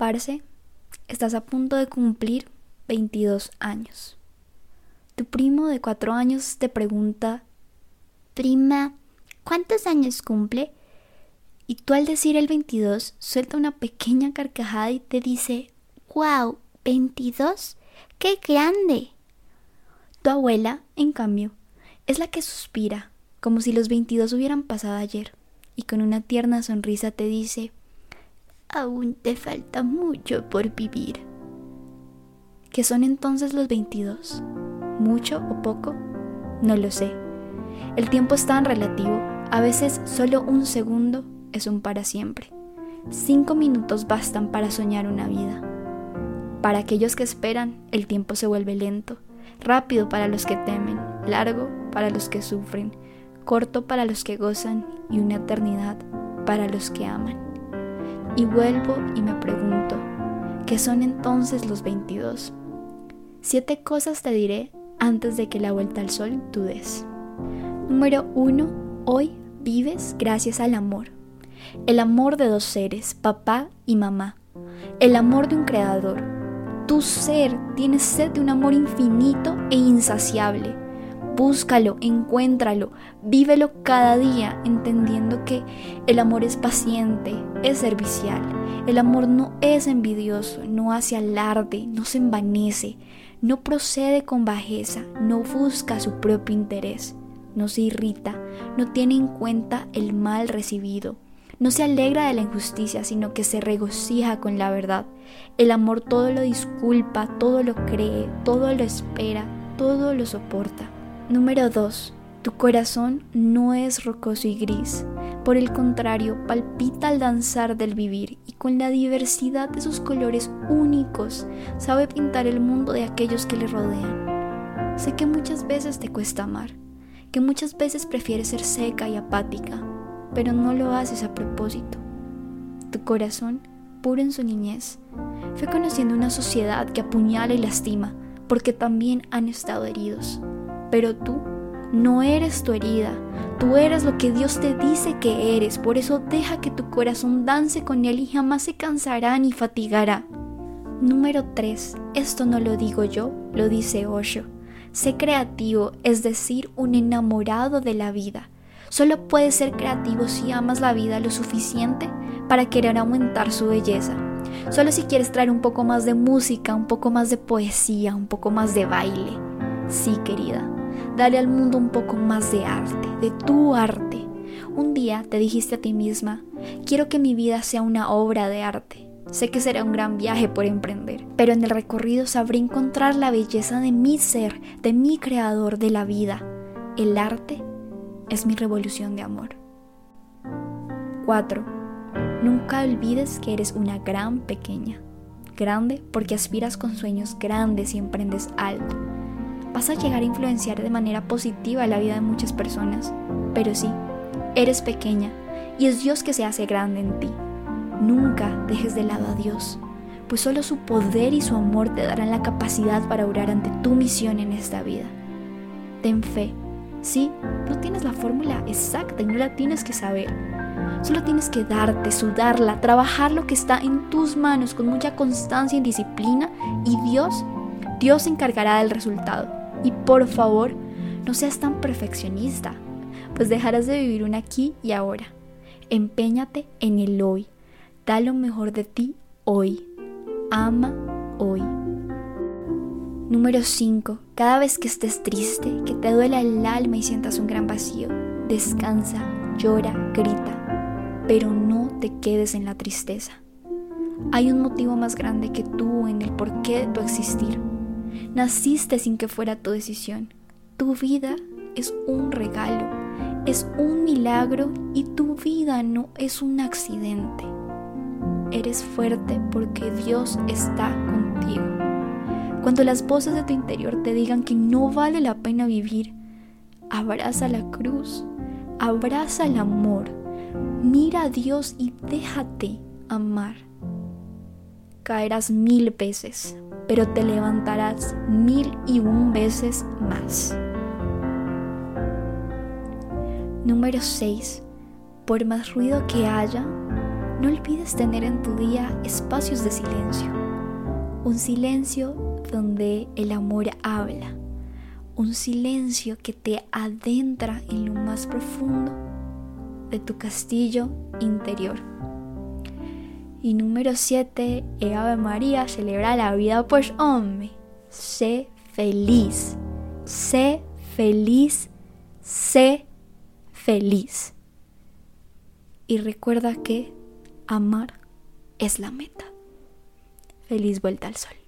Parce, estás a punto de cumplir 22 años. Tu primo de 4 años te pregunta, Prima, ¿cuántos años cumple? Y tú al decir el 22 suelta una pequeña carcajada y te dice, ¡Wow! ¿22? ¡Qué grande! Tu abuela, en cambio, es la que suspira, como si los 22 hubieran pasado ayer, y con una tierna sonrisa te dice, Aún te falta mucho por vivir. ¿Qué son entonces los 22? ¿Mucho o poco? No lo sé. El tiempo es tan relativo, a veces solo un segundo es un para siempre. Cinco minutos bastan para soñar una vida. Para aquellos que esperan, el tiempo se vuelve lento, rápido para los que temen, largo para los que sufren, corto para los que gozan y una eternidad para los que aman. Y vuelvo y me pregunto, ¿qué son entonces los 22? Siete cosas te diré antes de que la vuelta al sol tú des. Número 1. Hoy vives gracias al amor. El amor de dos seres, papá y mamá. El amor de un creador. Tu ser tiene sed de un amor infinito e insaciable. Búscalo, encuéntralo, vívelo cada día entendiendo que el amor es paciente, es servicial. El amor no es envidioso, no hace alarde, no se envanece, no procede con bajeza, no busca su propio interés, no se irrita, no tiene en cuenta el mal recibido, no se alegra de la injusticia, sino que se regocija con la verdad. El amor todo lo disculpa, todo lo cree, todo lo espera, todo lo soporta. Número 2. Tu corazón no es rocoso y gris. Por el contrario, palpita al danzar del vivir y con la diversidad de sus colores únicos sabe pintar el mundo de aquellos que le rodean. Sé que muchas veces te cuesta amar, que muchas veces prefieres ser seca y apática, pero no lo haces a propósito. Tu corazón, puro en su niñez, fue conociendo una sociedad que apuñala y lastima, porque también han estado heridos. Pero tú no eres tu herida, tú eres lo que Dios te dice que eres, por eso deja que tu corazón dance con Él y jamás se cansará ni fatigará. Número 3. Esto no lo digo yo, lo dice Osho. Sé creativo, es decir, un enamorado de la vida. Solo puedes ser creativo si amas la vida lo suficiente para querer aumentar su belleza. Solo si quieres traer un poco más de música, un poco más de poesía, un poco más de baile. Sí, querida, dale al mundo un poco más de arte, de tu arte. Un día te dijiste a ti misma, quiero que mi vida sea una obra de arte. Sé que será un gran viaje por emprender, pero en el recorrido sabré encontrar la belleza de mi ser, de mi creador de la vida. El arte es mi revolución de amor. 4. Nunca olvides que eres una gran pequeña. Grande porque aspiras con sueños grandes y emprendes alto. Vas a llegar a influenciar de manera positiva la vida de muchas personas. Pero sí, eres pequeña y es Dios que se hace grande en ti. Nunca dejes de lado a Dios, pues solo su poder y su amor te darán la capacidad para orar ante tu misión en esta vida. Ten fe Sí, no tienes la fórmula exacta y no la tienes que saber. Solo tienes que darte, sudarla, trabajar lo que está en tus manos con mucha constancia y disciplina y Dios, Dios se encargará del resultado. Y por favor, no seas tan perfeccionista, pues dejarás de vivir un aquí y ahora. Empeñate en el hoy. Da lo mejor de ti hoy. Ama hoy. Número 5. Cada vez que estés triste, que te duela el alma y sientas un gran vacío, descansa, llora, grita, pero no te quedes en la tristeza. Hay un motivo más grande que tú en el porqué de tu existir. Naciste sin que fuera tu decisión. Tu vida es un regalo, es un milagro y tu vida no es un accidente. Eres fuerte porque Dios está contigo. Cuando las voces de tu interior te digan que no vale la pena vivir, abraza la cruz, abraza el amor, mira a Dios y déjate amar. Caerás mil veces, pero te levantarás mil y un veces más. Número 6. Por más ruido que haya, No olvides tener en tu día espacios de silencio. Un silencio donde el amor habla. Un silencio que te adentra en lo más profundo de tu castillo interior. Y número 7, Ave María celebra la vida, pues hombre, sé feliz, sé feliz, sé feliz. Y recuerda que amar es la meta. Feliz vuelta al sol.